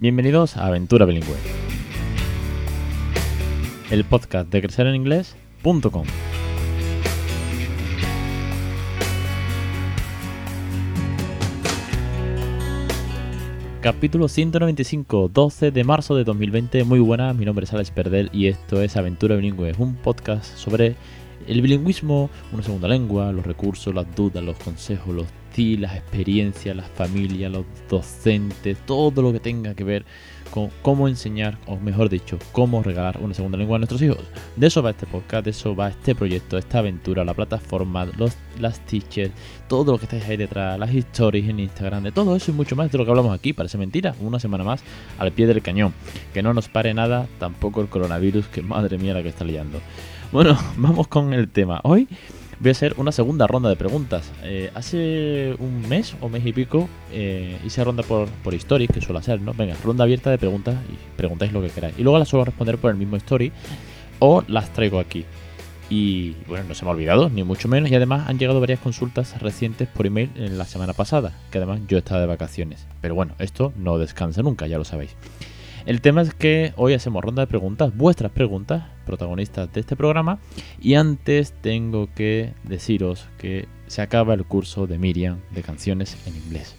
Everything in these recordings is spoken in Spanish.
Bienvenidos a Aventura Bilingüe, el podcast de crecereninglés.com. Capítulo 195, 12 de marzo de 2020. Muy buenas, mi nombre es Alex Perdel y esto es Aventura Bilingüe, un podcast sobre el bilingüismo, una segunda lengua, los recursos, las dudas, los consejos, los tips, las experiencias, las familias, los docentes, todo lo que tenga que ver con cómo enseñar, o mejor dicho, cómo regalar una segunda lengua a nuestros hijos. De eso va este podcast, de eso va este proyecto, esta aventura, la plataforma, los, las teachers, todo lo que estáis ahí detrás, las stories en Instagram, de todo eso y mucho más de lo que hablamos aquí. Parece mentira, una semana más al pie del cañón. Que no nos pare nada, tampoco el coronavirus, que madre mía la que está liando. Bueno, vamos con el tema. Hoy voy a hacer una segunda ronda de preguntas. Eh, hace un mes o mes y pico eh, hice ronda por, por stories, que suele hacer, ¿no? Venga, ronda abierta de preguntas y preguntáis lo que queráis. Y luego las suelo responder por el mismo story o las traigo aquí. Y bueno, no se me ha olvidado, ni mucho menos. Y además han llegado varias consultas recientes por email en la semana pasada, que además yo estaba de vacaciones. Pero bueno, esto no descansa nunca, ya lo sabéis. El tema es que hoy hacemos ronda de preguntas, vuestras preguntas, protagonistas de este programa. Y antes tengo que deciros que se acaba el curso de Miriam de canciones en inglés.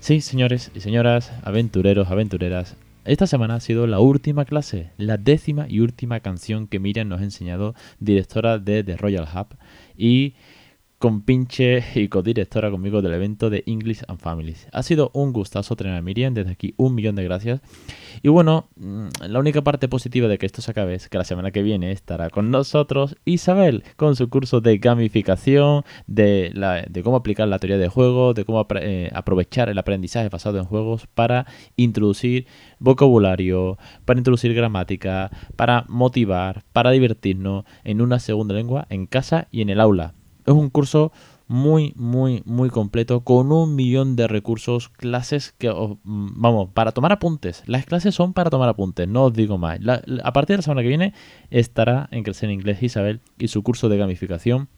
Sí, señores y señoras, aventureros, aventureras, esta semana ha sido la última clase, la décima y última canción que Miriam nos ha enseñado, directora de The Royal Hub. Y con pinche y codirectora conmigo del evento de English and Families. Ha sido un gustazo tener a Miriam, desde aquí un millón de gracias. Y bueno, mm, la única parte positiva de que esto se acabe es que la semana que viene estará con nosotros Isabel con su curso de gamificación, de, la, de cómo aplicar la teoría de juego, de cómo eh, aprovechar el aprendizaje basado en juegos para introducir vocabulario, para introducir gramática, para motivar, para divertirnos en una segunda lengua en casa y en el aula. Es un curso muy, muy, muy completo con un millón de recursos, clases que, mm, vamos, para tomar apuntes. Las clases son para tomar apuntes, no os digo más. a partir de la semana que viene estará en Crecer en Inglés Isabel y su curso de gamificación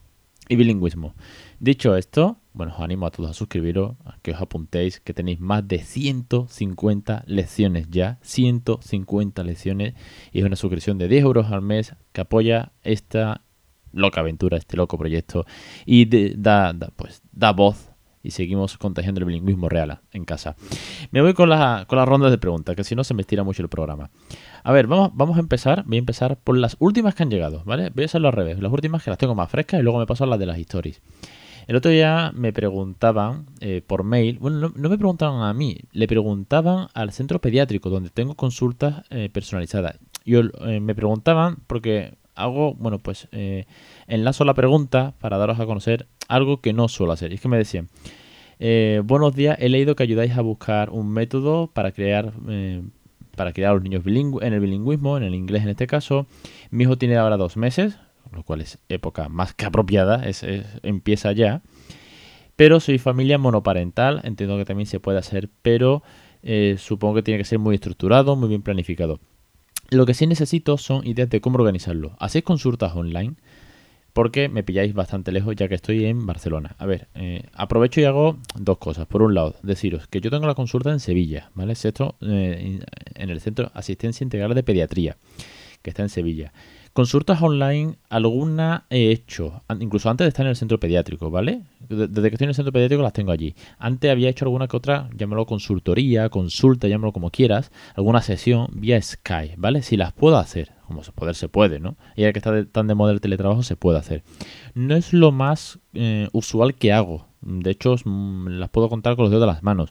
y bilingüismo. Dicho esto, bueno, os animo a todos a suscribiros, a que os apuntéis, que tenéis más de 150 lecciones ya, 150 lecciones, y es una suscripción de 10 euros al mes que apoya esta loca aventura, este loco proyecto, y da, pues, da voz y seguimos contagiando el bilingüismo real en casa. Me voy con, la, con las rondas de preguntas, que si no se me estira mucho el programa. A ver, vamos, vamos a empezar. Voy a empezar por las últimas que han llegado, ¿vale? Voy a hacerlo al revés. Las últimas que las tengo más frescas y luego me paso a las de las stories. El otro día me preguntaban eh, por mail, bueno, no, me preguntaban a mí, le preguntaban al centro pediátrico donde tengo consultas eh, personalizadas. Yo eh, me preguntaban porque hago, bueno, pues eh, enlazo la pregunta para daros a conocer algo que no suelo hacer. Y es que me decían, eh, buenos días, he leído que ayudáis a buscar un método para crear... Eh, para crear a los niños en el bilingüismo, en el inglés en este caso. Mi hijo tiene ahora dos meses, lo cual es época más que apropiada, es, empieza ya. Pero soy familia monoparental, entiendo que también se puede hacer, pero supongo que tiene que ser muy estructurado, muy bien planificado. Lo que sí necesito son ideas de cómo organizarlo. ¿Hacéis consultas online? Porque me pilláis bastante lejos ya que estoy en Barcelona. A ver, eh, aprovecho y hago dos cosas. Por un lado, deciros que yo tengo la consulta en Sevilla, ¿vale? Esto, eh, en el Centro Asistencia Integral de Pediatría, que está en Sevilla. Consultas online, alguna he hecho, incluso antes de estar en el centro pediátrico, ¿vale? Desde que estoy en el centro pediátrico las tengo allí. Antes había hecho alguna que otra, llámalo consultoría, consulta, llámalo como quieras, alguna sesión vía Skype, ¿vale? Si las puedo hacer, como se poder se puede, ¿no? Y ahora que está tan de moda el teletrabajo, se puede hacer. No es lo más eh, usual que hago. De hecho, las puedo contar con los dedos de las manos.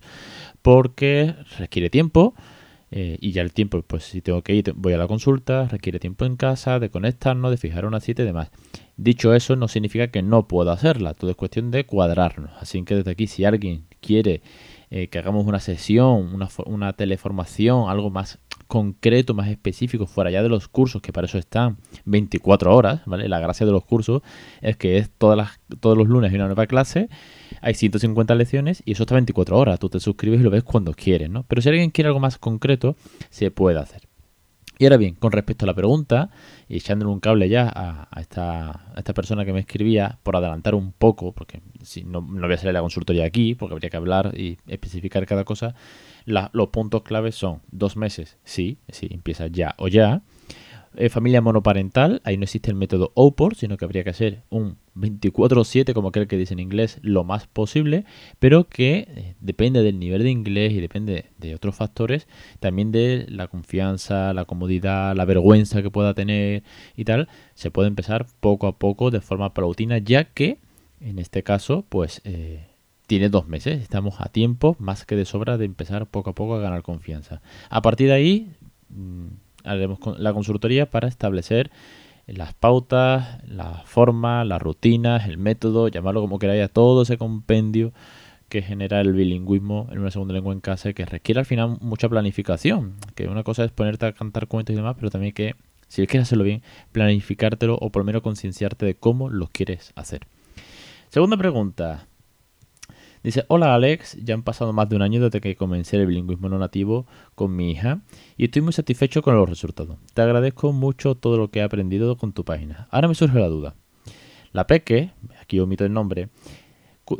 Porque requiere tiempo eh, y ya el tiempo, pues si tengo que ir, voy a la consulta, requiere tiempo en casa, de conectarnos, de fijar una cita y demás. Dicho eso, no significa que no pueda hacerla, todo es cuestión de cuadrarnos. Así que desde aquí, si alguien quiere eh, que hagamos una sesión, una, una teleformación, algo más concreto, más específico, fuera ya de los cursos, que para eso están 24 horas, ¿vale? La gracia de los cursos es que es todas las, todos los lunes hay una nueva clase, hay 150 lecciones y eso está 24 horas. Tú te suscribes y lo ves cuando quieres, ¿no? Pero si alguien quiere algo más concreto, se puede hacer. Y ahora bien, con respecto a la pregunta, y echándole un cable ya a, esta, esta, persona que me escribía, por adelantar un poco, porque si no, no voy a salir a la consultoría aquí, porque habría que hablar y especificar cada cosa, los puntos claves son dos meses, sí, sí, empieza ya o ya. Eh, familia monoparental, ahí no existe el método OPOR, sino que habría que hacer un 24-7, como aquel que dice en inglés, lo más posible, pero que eh, depende del nivel de inglés y depende de otros factores, también de la confianza, la comodidad, la vergüenza que pueda tener y tal, se puede empezar poco a poco de forma pautina, ya que en este caso, pues... Eh, tiene dos meses, estamos a tiempo más que de sobra de empezar poco a poco a ganar confianza. A partir de ahí, mm, haremos la consultoría para establecer las pautas, la forma, las rutinas, el método, llamarlo como queráis, todo ese compendio que genera el bilingüismo en una segunda lengua en casa que requiere al final mucha planificación. Que una cosa es ponerte a cantar cuentos y demás, pero también que, si quieres hacerlo bien, planificártelo o por lo menos concienciarte de cómo lo quieres hacer. Segunda pregunta. Dice, hola Alex, ya han pasado más de un año desde que comencé el bilingüismo no nativo con mi hija y estoy muy satisfecho con los resultados. Te agradezco mucho todo lo que he aprendido con tu página. Ahora me surge la duda. La Peque, aquí omito el nombre,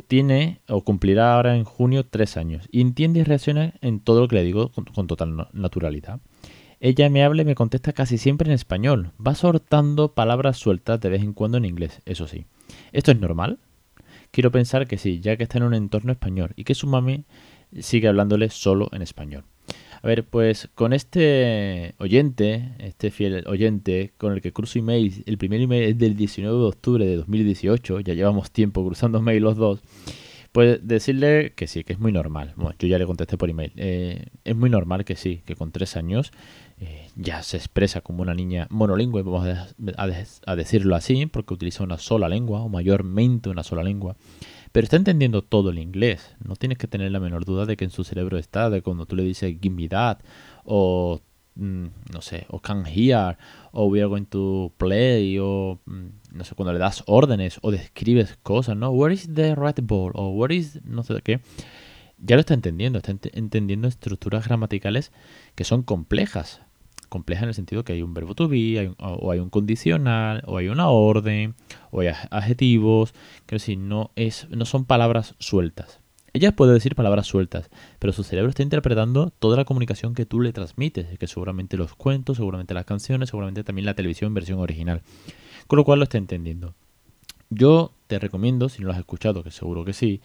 tiene o cumplirá ahora en junio tres años y entiende y reacciona en todo lo que le digo con, con total naturalidad. Ella me habla y me contesta casi siempre en español. Va soltando palabras sueltas de vez en cuando en inglés, eso sí. ¿Esto es normal? Quiero pensar que sí, ya que está en un entorno español y que su mami sigue hablándole solo en español. A ver, pues con este oyente, este fiel oyente con el que cruzo email, el primer email es del 19 de octubre de 2018, ya llevamos tiempo cruzando mail los dos, pues decirle que sí, que es muy normal. Bueno, yo ya le contesté por email. Eh, es muy normal que sí, que con tres años eh, ya se expresa como una niña monolingüe, vamos a, decirlo así, porque utiliza una sola lengua, o mayormente una sola lengua. Pero está entendiendo todo el inglés. No tienes que tener la menor duda de que en su cerebro está, de cuando tú le dices give me that, o Mm, no sé, o can hear, o we are going to play, o mm, no sé, cuando le das órdenes o describes cosas, ¿no? Where is the red ball? O where is no sé qué. Ya lo está entendiendo, está entendiendo estructuras gramaticales que son complejas. Complejas en el sentido que hay un verbo to be, o hay un condicional, o hay una orden, o hay adjetivos. Que si no, es, no son palabras sueltas. Ella puede decir palabras sueltas, pero su cerebro está interpretando toda la comunicación que tú le transmites, que seguramente los cuentos, seguramente las canciones, seguramente también la televisión en versión original. Con lo cual lo está entendiendo. Yo te recomiendo, si no lo has escuchado, que seguro que sí,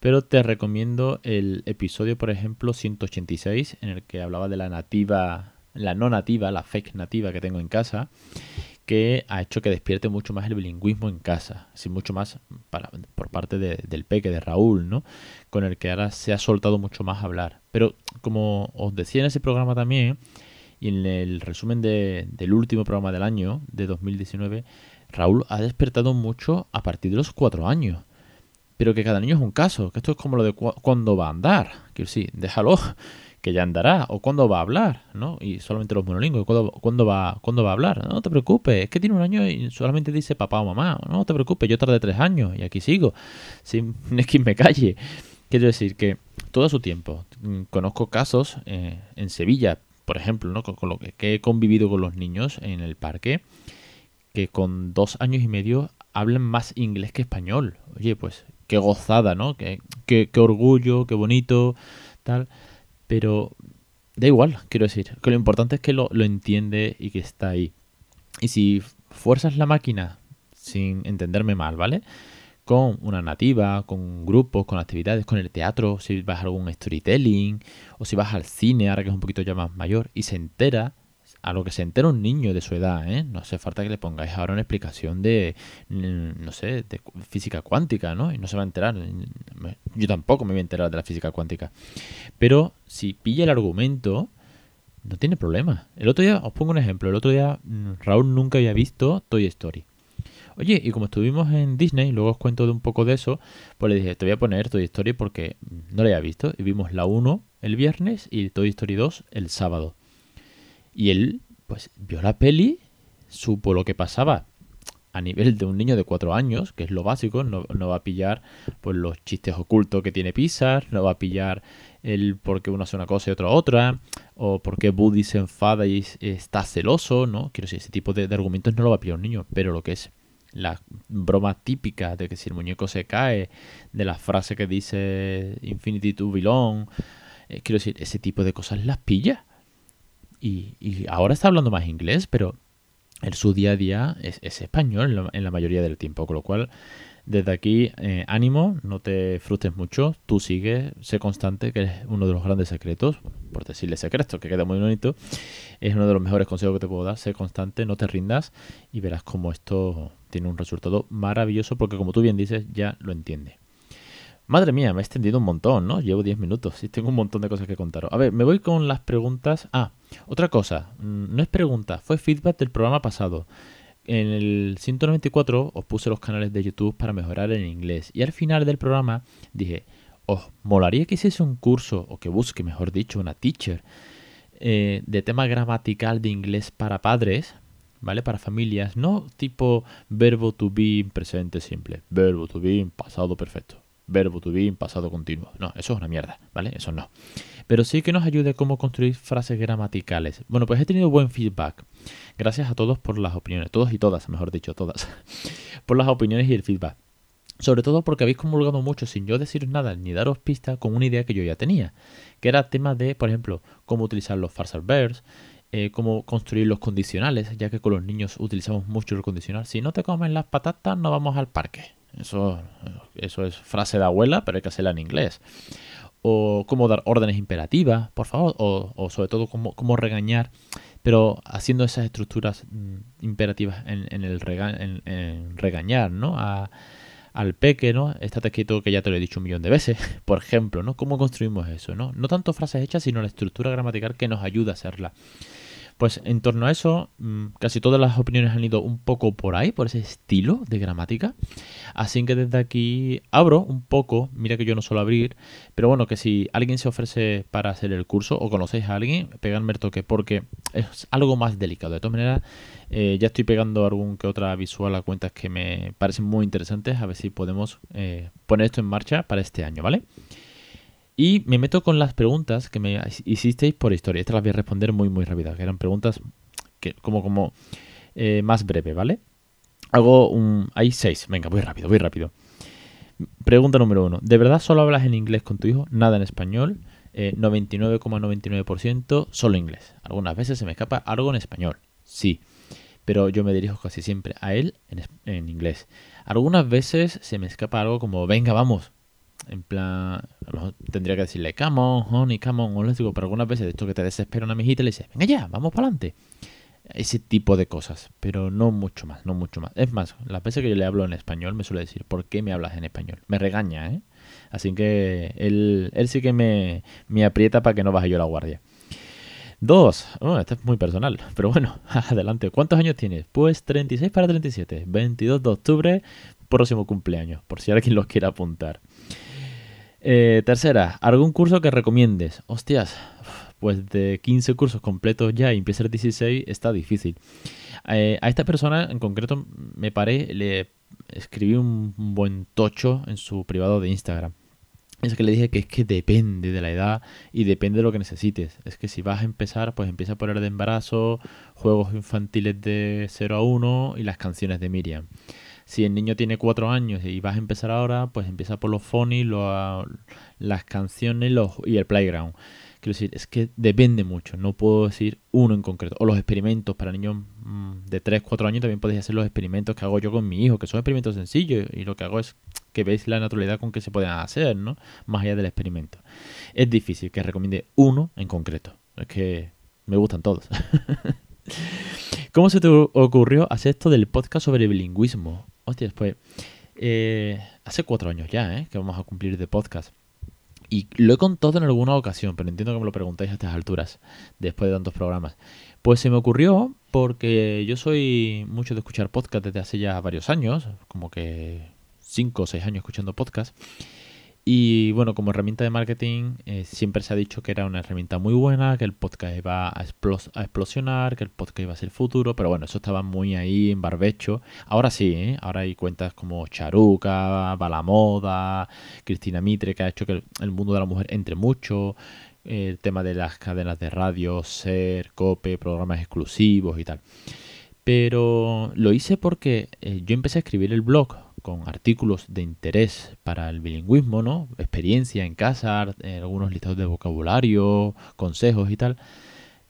pero te recomiendo el episodio, por ejemplo, 186, en el que hablaba de la nativa, la no nativa, la fake nativa que tengo en casa, que ha hecho que despierte mucho más el bilingüismo en casa, así mucho más para, por parte del peque, de Raúl, ¿no? Con el que ahora se ha soltado mucho más hablar. Pero como os decía en ese programa también, y en el resumen del último programa del año, de 2019, Raúl ha despertado mucho a partir de los cuatro años. Pero que cada niño es un caso, que esto es como lo de cuándo va a andar. Que sí, déjalo que ya andará, o cuándo va a hablar, ¿no? Y solamente los monolingües, ¿cuándo, va, ¿cuándo va a hablar? No te preocupes, es que tiene un año y solamente dice papá o mamá, no te preocupes, yo tardé tres años y aquí sigo, sin es que me calle. Quiero decir que todo su tiempo, mm, conozco casos eh, en Sevilla, por ejemplo, ¿no? Con, lo que, he convivido con los niños en el parque, que con dos años y medio hablan más inglés que español. Oye, pues qué gozada, ¿no? Qué, qué, qué orgullo, qué bonito, tal. Pero da igual, quiero decir, que lo importante es que lo, entiende y que está ahí. Y si fuerzas la máquina sin entenderme mal, ¿vale? Con una nativa, con grupos, con actividades, con el teatro, si vas a algún storytelling, o si vas al cine, ahora que es un poquito ya más mayor, y se entera, a lo que se entera un niño de su edad, ¿eh? No hace falta que le pongáis ahora una explicación de, mm, no sé, de física cuántica, ¿no? Y no se va a enterar. Yo tampoco me voy a enterar de la física cuántica. Pero si pilla el argumento, no tiene problema. El otro día, os pongo un ejemplo, el otro día mm, Raúl nunca había visto Toy Story. Oye, y como estuvimos en Disney, luego os cuento de un poco de eso, pues le dije, te voy a poner Toy Story porque no la había visto. Y vimos la 1 el viernes y Toy Story 2 el sábado. Y él, pues, vio la peli, supo lo que pasaba a nivel de un niño de cuatro años, que es lo básico, no, va a pillar pues, los chistes ocultos que tiene Pixar, no va a pillar el por qué uno hace una cosa y otro otra, o por qué Buddy se enfada y está celoso, ¿no? Quiero decir, ese tipo de, de, argumentos no lo va a pillar un niño, pero lo que es la broma típica de que si el muñeco se cae, de la frase que dice Infinity to Belong, Eh, quiero decir, ese tipo de cosas las pilla. Y, y ahora está hablando más inglés, pero en su día a día es, es español en la mayoría del tiempo, con lo cual desde aquí, eh, ánimo, no te frustres mucho, tú sigue, sé constante, que es uno de los grandes secretos, por decirle secreto, que queda muy bonito, es uno de los mejores consejos que te puedo dar, sé constante, no te rindas y verás cómo esto tiene un resultado maravilloso, porque como tú bien dices, ya lo entiende. Madre mía, me he extendido un montón, ¿no? Llevo 10 minutos y tengo un montón de cosas que contaros. A ver, me voy con las preguntas. Ah, otra cosa, mm, no es pregunta, fue feedback del programa pasado. En el 194 os puse los canales de YouTube para mejorar el inglés y al final del programa dije, os molaría que hiciese un curso o que busque, mejor dicho, una teacher eh, de tema gramatical de inglés para padres, ¿vale? Para familias, no tipo verbo to be presente simple, verbo to be pasado perfecto, verbo to be pasado continuo. No, eso es una mierda, ¿vale? Eso no pero sí que nos ayude cómo construir frases gramaticales. Bueno, pues he tenido buen feedback. Gracias a todos por las opiniones, todos y todas, mejor dicho, todas, por las opiniones y el feedback. Sobre todo porque habéis comulgado mucho sin yo deciros nada ni daros pista con una idea que yo ya tenía, que era tema de, por ejemplo, cómo utilizar los phrasal verbs, eh, cómo construir los condicionales, ya que con los niños utilizamos mucho el condicional. Si no te comen las patatas, no vamos al parque. Eso, eso es frase de abuela, pero hay que hacerla en inglés o cómo dar órdenes imperativas, por favor, o, sobre todo cómo, regañar, pero haciendo esas estructuras mm, imperativas en, el en, regañar, ¿no? al peque, ¿no? Estate quieto que ya te lo he dicho un millón de veces, por ejemplo, ¿no? ¿Cómo construimos eso, ¿no? No tanto frases hechas, sino la estructura gramatical que nos ayuda a hacerla. Pues en torno a eso, mm, casi todas las opiniones han ido un poco por ahí, por ese estilo de gramática. Así que desde aquí abro un poco, mira que yo no suelo abrir, pero bueno, que si alguien se ofrece para hacer el curso o conocéis a alguien, pegadme el toque, porque es algo más delicado. De todas maneras, eh, ya estoy pegando algún que otra visual a cuentas que me parecen muy interesantes, a ver si podemos eh, poner esto en marcha para este año, ¿vale? Y me meto con las preguntas que me hicisteis por historia. Estas las voy a responder muy, muy rápidas, que eran preguntas que, como, como eh, más breve, ¿vale? Hago un... Hay seis. Venga, voy rápido, voy rápido. Pregunta número uno. ¿De verdad solo hablas en inglés con tu hijo? Nada en español. 99,99% eh, solo inglés. Algunas veces se me escapa algo en español. Sí. Pero yo me dirijo casi siempre a él en, en inglés. Algunas veces se me escapa algo como, venga, vamos, en plan, a lo mejor tendría que decirle, come on, honey, come on, o les digo, pero algunas veces de esto que te desespera una mijita le dices, venga ya, vamos para adelante. Ese tipo de cosas, pero no mucho más, no mucho más. Es más, las veces que yo le hablo en español me suele decir, ¿por qué me hablas en español? Me regaña, ¿eh? Así que él, él sí que me, me aprieta para que no baje yo la guardia. Dos, oh, esto es muy personal, pero bueno, adelante. ¿Cuántos años tienes? Pues 36 para 37, 22 de octubre, próximo cumpleaños, por si alguien los quiere apuntar. Eh, tercera, ¿algún curso que recomiendes? Hostias, pues de 15 cursos completos ya y empieza el 16 está difícil. Eh, a esta persona en concreto me paré, le escribí un buen tocho en su privado de Instagram. Es que le dije que es que depende de la edad y depende de lo que necesites. Es que si vas a empezar, pues empieza por el de embarazo, juegos infantiles de 0 a 1 y las canciones de Miriam. Si el niño tiene cuatro años y vas a empezar ahora, pues empieza por los phonies, las canciones y el playground. Quiero decir, es que depende mucho, no puedo decir uno en concreto. O los experimentos para niños mm, de 3, 4 años también podéis hacer los experimentos que hago yo con mi hijo, que son experimentos sencillos y lo que hago es que veis la naturalidad con que se pueden hacer, ¿no? Más allá del experimento. Es difícil que recomiende uno en concreto. Es que me gustan todos. ¿Cómo se te ocurrió hacer esto del podcast sobre bilingüismo? Hostia, después. Eh, hace cuatro años ya, ¿eh? Que vamos a cumplir de podcast. Y lo he contado en alguna ocasión, pero entiendo que me lo preguntáis a estas alturas, después de tantos programas. Pues se me ocurrió porque yo soy mucho de escuchar podcast desde hace ya varios años, como que cinco o seis años escuchando podcast. Y bueno, como herramienta de marketing eh, siempre se ha dicho que era una herramienta muy buena, que el podcast iba a, explosionar, que el podcast iba a ser futuro, pero bueno, eso estaba muy ahí en barbecho. Ahora sí, ¿eh? ahora hay cuentas como Charuca, Balamoda, Cristina Mitre, que ha hecho que el, mundo de la mujer entre mucho, el tema de las cadenas de radio, SER, COPE, programas exclusivos y tal. Pero lo hice porque eh, yo empecé a escribir el blog con artículos de interés para el bilingüismo, ¿no? Experiencia en casa, eh, algunos listados de vocabulario, consejos y tal.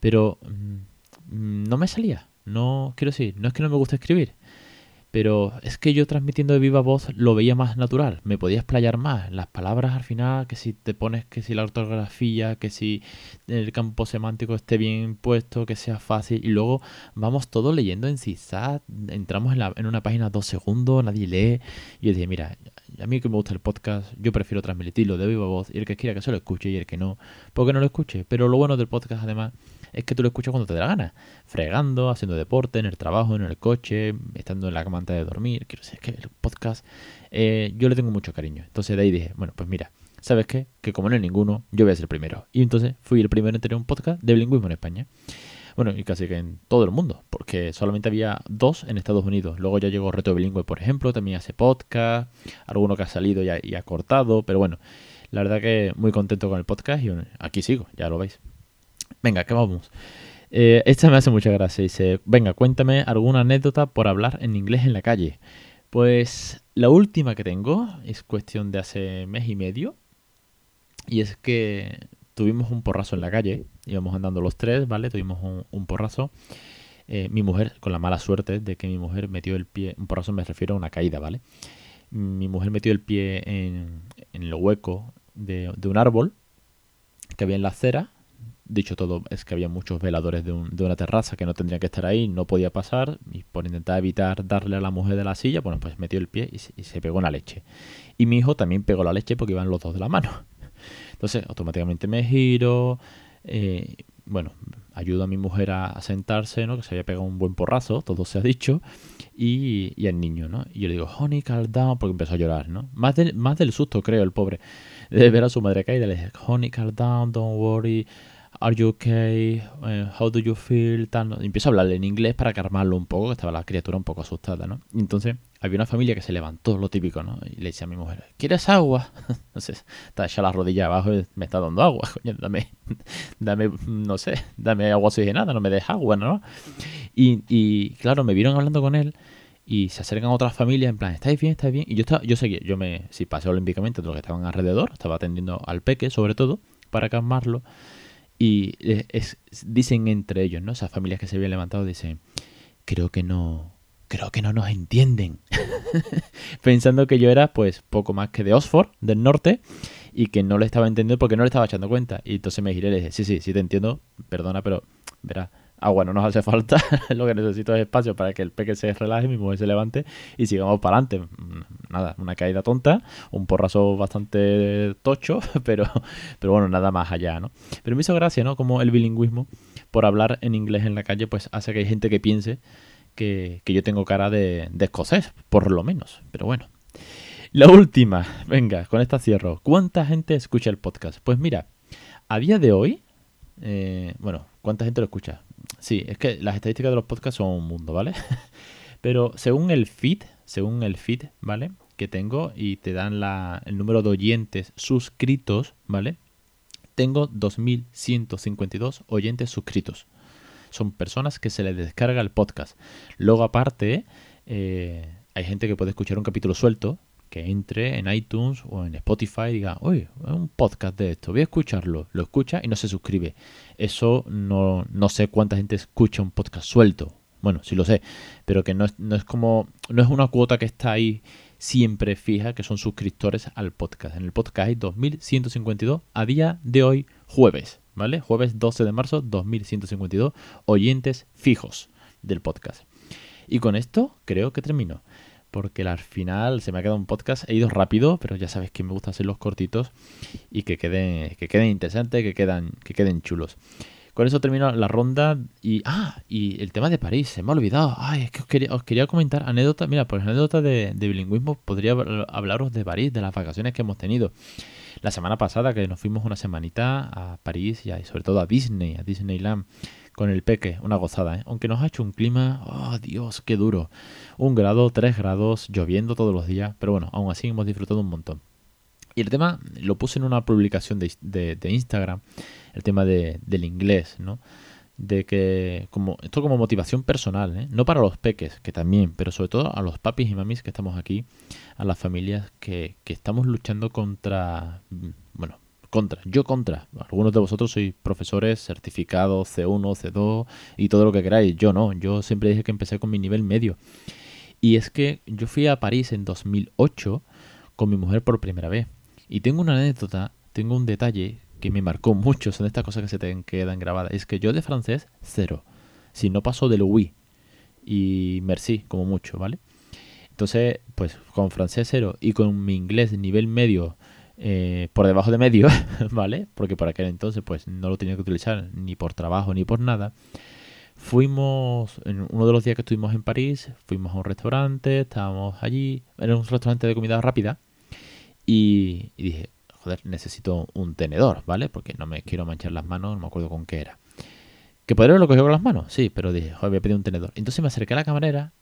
Pero mm, no me salía. No, quiero decir, no es que no me guste escribir, pero es que yo transmitiendo de viva voz lo veía más natural, me podía explayar más. Las palabras al final, que si te pones, que si la ortografía, que si el campo semántico esté bien puesto, que sea fácil, y luego vamos todos leyendo en zigzag, entramos en, la, en una página dos segundos, nadie lee, y yo dije, mira, a mí que me gusta el podcast, yo prefiero transmitirlo de viva voz, y el que quiera que se lo escuche y el que no, porque no lo escuche. Pero lo bueno del podcast además es que tú lo escuchas cuando te dé la gana, fregando, haciendo deporte, en el trabajo, en el coche, estando en la cama antes de dormir. Quiero decir, es que el podcast eh, yo le tengo mucho cariño. Entonces de ahí dije, bueno, pues mira, ¿sabes qué? Que como no hay ninguno, yo voy a ser el primero. Y entonces fui el primero en tener un podcast de bilingüismo en España. Bueno, y casi que en todo el mundo, porque solamente había dos en Estados Unidos. Luego ya llegó Reto Bilingüe, por ejemplo, también hace podcast, alguno que ha salido y y ha cortado, pero bueno, la verdad que muy contento con el podcast y aquí sigo, ya lo veis. Venga, que vamos. Eh, esta me hace mucha gracia. Dice, venga, cuéntame alguna anécdota por hablar en inglés en la calle. Pues la última que tengo es cuestión de hace mes y medio. Y es que tuvimos un porrazo en la calle. Íbamos andando los tres, ¿vale? Tuvimos un, porrazo. Eh, mi mujer, con la mala suerte de que mi mujer metió el pie, un porrazo me refiero a una caída, ¿vale? Mi mujer metió el pie en, en el hueco de, de un árbol que había en la acera Dicho todo, es que había muchos veladores de, una terraza que no tendrían que estar ahí, no podía pasar, y por intentar evitar darle a la mujer de la silla, bueno, pues metió el pie y se, pegó en la leche. Y mi hijo también pegó la leche porque iban los dos de la mano. Entonces, automáticamente me giro, eh, bueno, ayudo a mi mujer a, sentarse, ¿no? Que se había pegado un buen porrazo, todo se ha dicho, y, y al niño, ¿no? Y yo le digo, honey, calm down, porque empezó a llorar, ¿no? Más, más del susto, creo, el pobre, de ver a su madre caída. Le dije, honey, calm down, don't worry. Are you okay? Eh, how do you feel? Tal, empiezo a hablarle en inglés para calmarlo un poco, que estaba la criatura un poco asustada, ¿no? Y entonces había una familia que se levantó, lo típico, ¿no? Y le decía a mi mujer, ¿quieres agua? Entonces, está echando la rodilla abajo y me está dando agua, coño, dame, dame, no sé, dame agua oxigenada, no me des agua, ¿no? Y, y claro, me vieron hablando con él y se acercan otras familias en plan, ¿estáis bien? ¿Estáis bien? Y yo estaba, yo seguía, yo me, si pasé olímpicamente de los que estaban alrededor, estaba atendiendo al peque sobre todo, para calmarlo. Y dicen entre ellos, ¿no? Esas familias que se habían levantado dicen, creo que no, creo que no nos entienden. Pensando que yo era pues poco más que de Oxford, del norte, y que no le estaba entendiendo porque no le estaba echando cuenta. Y entonces me giré y le dije, sí, sí, sí te entiendo, perdona, pero verás, agua no nos hace falta, lo que necesito es espacio para que el peque se relaje, mi mujer se levante y sigamos para adelante. Mm, nada, una caída tonta, un porrazo bastante tocho, pero, pero bueno, nada más allá, ¿no? Pero me hizo gracia, ¿no? Como el bilingüismo, por hablar en inglés en la calle, pues hace que hay gente que piense que, yo tengo cara de, de escocés, por lo menos. Pero bueno. La última, venga, con esta cierro. ¿Cuánta gente escucha el podcast? Pues mira, a día de hoy, eh, bueno, ¿cuánta gente lo escucha? Sí, es que las estadísticas de los podcasts son un mundo, ¿vale? Pero según el feed, según el feed, ¿vale? Que tengo y te dan la, el número de oyentes suscritos, ¿vale? Tengo 2.152 oyentes suscritos. Son personas que se les descarga el podcast. Luego aparte, eh, hay gente que puede escuchar un capítulo suelto, que entre en iTunes o en Spotify y diga, oye, un podcast de esto, voy a escucharlo. Lo escucha y no se suscribe. Eso no, no sé cuánta gente escucha un podcast suelto. Bueno, sí lo sé, pero que no es, no es como, no es una cuota que está ahí siempre fija, que son suscriptores al podcast. En el podcast hay 2152 a día de hoy, jueves, ¿vale? Jueves 12 de marzo, 2152 oyentes fijos del podcast. Y con esto creo que termino porque al final se me ha quedado un podcast. He ido rápido, pero ya sabes que me gusta hacer los cortitos y que queden, que queden interesantes, que, quedan, que queden chulos. Con eso termino la ronda y... Ah, y el tema de París, se me ha olvidado. Ay, es que os quería, os quería comentar anécdotas. Mira, pues anécdotas de, de bilingüismo podría hablaros de París, de las vacaciones que hemos tenido. La semana pasada que nos fuimos una semanita a París y sobre todo a Disney, a Disneyland con el peque, una gozada, ¿eh? aunque nos ha hecho un clima, oh Dios, qué duro, un grado, tres grados, lloviendo todos los días, pero bueno, aún así hemos disfrutado un montón. Y el tema lo puse en una publicación de, Instagram, el tema del inglés, ¿no? de que como esto como motivación personal, ¿eh? no para los peques, que también, pero sobre todo a los papis y mamis que estamos aquí, a las familias que, que estamos luchando contra, mm, bueno, contra, yo contra. Algunos de vosotros sois profesores certificados C1, C2 y todo lo que queráis. Yo no, yo siempre dije que empecé con mi nivel medio. Y es que yo fui a París en 2008 con mi mujer por primera vez. Y tengo una anécdota, tengo un detalle que me marcó mucho, son estas cosas que se te quedan grabadas. Es que yo de francés, cero. Si no paso del oui y merci, como mucho, ¿vale? Entonces, pues con francés cero y con mi inglés nivel medio eh, por debajo de medio, ¿vale? Porque por aquel entonces, pues no lo tenía que utilizar ni por trabajo ni por nada. Fuimos, en uno de los días que estuvimos en París, fuimos a un restaurante, estábamos allí, era un restaurante de comida rápida, y dije, joder, necesito un tenedor, ¿vale? Porque no me quiero manchar las manos, no me acuerdo con qué era. ¿Que podría haberlo cogido con las manos? Sí, pero dije, joder, voy a pedir un tenedor. Entonces me acerqué a la camarera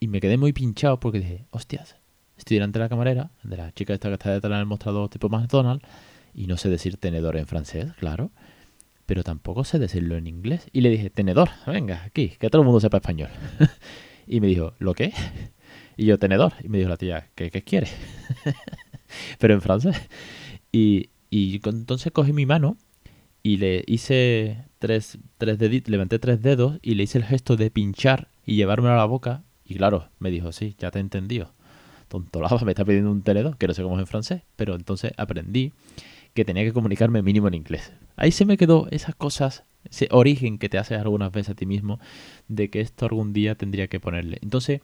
y me quedé muy pinchado porque dije, hostias, estoy delante de la camarera, de la chica esta que está detrás del mostrador tipo McDonald's, y no sé decir tenedor en francés, claro, pero tampoco sé decirlo en inglés. Y le dije, tenedor, venga, aquí, que todo el mundo sepa español. y me dijo, ¿lo qué? Y yo, tenedor. Y me dijo la tía, ¿qué, qué quiere? pero en francés. Y, entonces cogí mi mano y le hice tres, tres deditos, levanté tres dedos y le hice el gesto de pinchar y llevármelo a la boca. Y claro, me dijo, sí, ya te he entendido. Tontolaba, me está pidiendo un tenedor, que no sé cómo es en francés, pero entonces aprendí que tenía que comunicarme mínimo en inglés. Ahí se me quedó esas cosas, ese origen que te haces algunas veces a ti mismo, de que esto algún día tendría que ponerle. Entonces,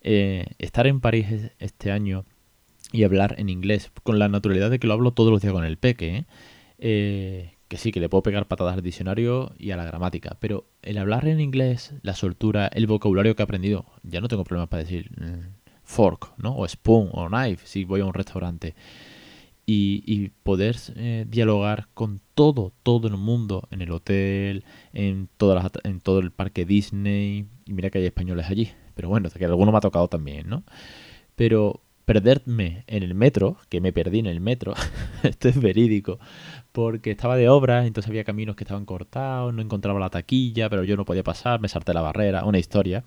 eh, estar en París este año y hablar en inglés con la naturalidad de que lo hablo todos los días con el peque. ¿eh? Eh, que sí, que le puedo pegar patadas al diccionario y a la gramática, pero el hablar en inglés, la soltura, el vocabulario que he aprendido, ya no tengo problemas para decir mm, fork, ¿no? O spoon o knife si voy a un restaurante. Y, poder eh, dialogar con todo, todo el mundo, en el hotel, en, todas en todo el parque Disney. Y mira que hay españoles allí, pero bueno, que alguno me ha tocado también, ¿no? Pero perderme en el metro, que me perdí en el metro, esto es verídico, porque estaba de obra, entonces había caminos que estaban cortados, no encontraba la taquilla, pero yo no podía pasar, me salté la barrera, una historia,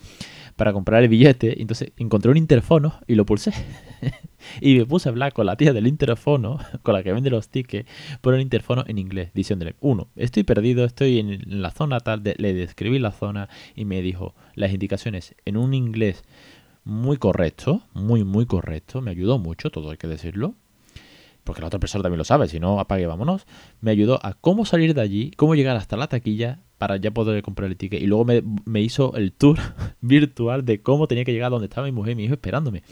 para comprar el billete, entonces encontré un interfono y lo pulsé. y me puse a hablar con la tía del interfono, con la que vende los tickets, por el interfono en inglés, diciéndole, uno, estoy perdido, estoy en la zona tal, le describí la zona y me dijo las indicaciones en un inglés muy correcto, muy, muy correcto. Me ayudó mucho, todo hay que decirlo. Porque la otra persona también lo sabe, si no, apague, vámonos. Me ayudó a cómo salir de allí, cómo llegar hasta la taquilla para ya poder comprar el ticket. Y luego me, me hizo el tour virtual de cómo tenía que llegar a donde estaba mi mujer y mi hijo esperándome.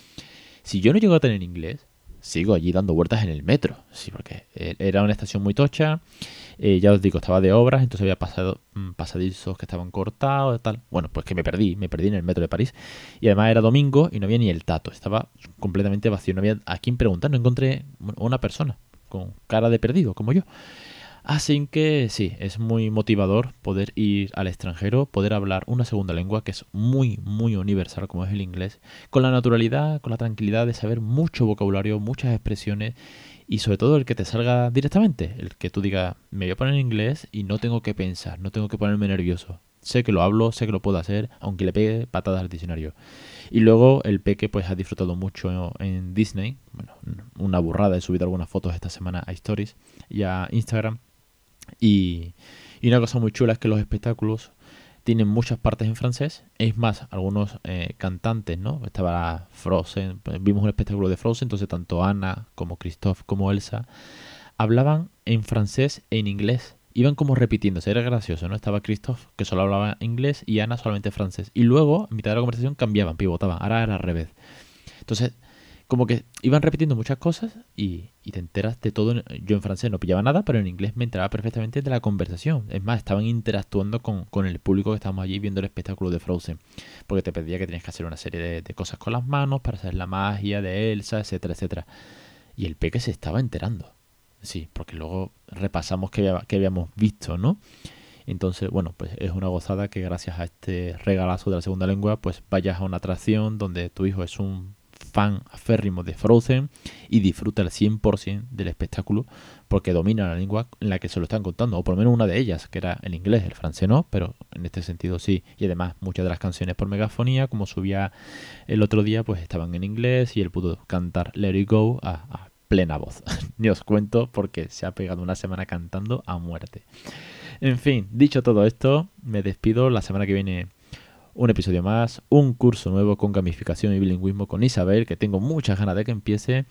Si yo no llego a tener inglés, sigo allí dando vueltas en el metro. Sí, porque e-, era una estación muy tocha. Eh, ya os digo, estaba de obras, entonces había pasado mm, pasadizos que estaban cortados tal. Bueno, pues que me perdí, me perdí en el metro de París. Y además era domingo y no había ni el tato, estaba completamente vacío. No había a quién preguntar, no encontré una persona con cara de perdido, como yo. Así que sí, es muy motivador poder ir al extranjero, poder hablar una segunda lengua que es muy, muy universal como es el inglés, con la naturalidad, con la tranquilidad de saber mucho vocabulario, muchas expresiones y sobre todo el que te salga directamente, el que tú digas, me voy a poner en inglés y no tengo que pensar, no tengo que ponerme nervioso. Sé que lo hablo, sé que lo puedo hacer, aunque le pegue patadas al diccionario. Y luego el peque pues ha disfrutado mucho en Disney. Bueno, una burrada, he subido algunas fotos esta semana a Stories y a Instagram y, una cosa muy chula es que los espectáculos tienen muchas partes en francés. Es más, algunos eh, cantantes, ¿no? Estaba Frozen, pues, vimos un espectáculo de Frozen, entonces tanto Ana como Christophe como Elsa hablaban en francés e en inglés. Iban como repitiéndose, era gracioso, ¿no? Estaba Christophe, que solo hablaba inglés, y Ana solamente francés. Y luego, en mitad de la conversación, cambiaban, pivotaban. Ahora era al revés. Entonces, como que iban repitiendo muchas cosas y, te enteras de todo. Yo en francés no pillaba nada, pero en inglés me enteraba perfectamente de la conversación. Es más, estaban interactuando con, el público que estábamos allí viendo el espectáculo de Frozen. Porque te pedía que tenías que hacer una serie de, cosas con las manos para hacer la magia de Elsa, etcétera, etcétera. Y el peque se estaba enterando. Sí, porque luego repasamos que, que habíamos visto, ¿no? Entonces, bueno, pues es una gozada que gracias a este regalazo de la segunda lengua, pues vayas a una atracción donde tu hijo es un fan aférrimo de Frozen y disfruta al 100% del espectáculo porque domina la lengua en la que se lo están contando, o por lo menos una de ellas, que era el inglés, el francés no, pero en este sentido sí. Y además muchas de las canciones por megafonía, como subía el otro día, pues estaban en inglés y él pudo cantar Let It Go a, plena voz. Ni os cuento porque se ha pegado una semana cantando a muerte. En fin, dicho todo esto, me despido. La semana que viene un episodio más, un curso nuevo con gamificación y bilingüismo con Isabel, que tengo muchas ganas de que empiece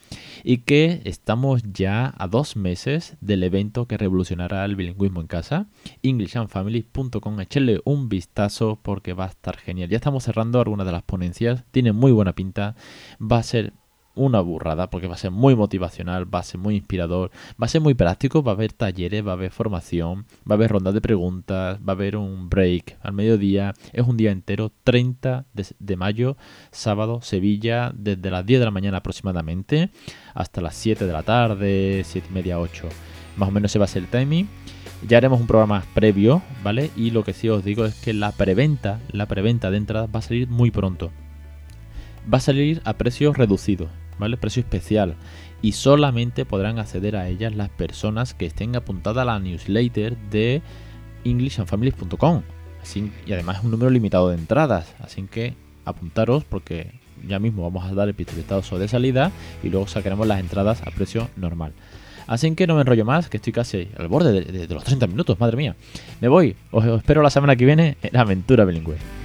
y que estamos ya a dos meses del evento que revolucionará el bilingüismo en casa, englishandfamily.com, echenle un vistazo porque va a estar genial. Ya estamos cerrando algunas de las ponencias, tiene muy buena pinta, va a ser una burrada porque va a ser muy motivacional, va a ser muy inspirador, va a ser muy práctico, va a haber talleres, va a haber formación, va a haber rondas de preguntas, va a haber un break al mediodía. Es un día entero, 30 de, mayo, sábado, Sevilla, desde las 10 de la mañana aproximadamente hasta las 7 de la tarde, 7 y media, 8. Más o menos se va a ser el timing. Ya haremos un programa previo, ¿vale? Y lo que sí os digo es que la preventa, la preventa de entradas va a salir muy pronto. Va a salir a precios reducidos. ¿Vale? Precio especial. Y solamente podrán acceder a ellas las personas que estén apuntadas a la newsletter de englishandfamilies.com. Y además es un número limitado de entradas. Así que apuntaros porque ya mismo vamos a dar el pistoletazo de salida y luego sacaremos las entradas a precio normal. Así que no me enrollo más, que estoy casi al borde de, los 30 minutos, madre mía. Me voy, os espero la semana que viene en Aventura Bilingüe.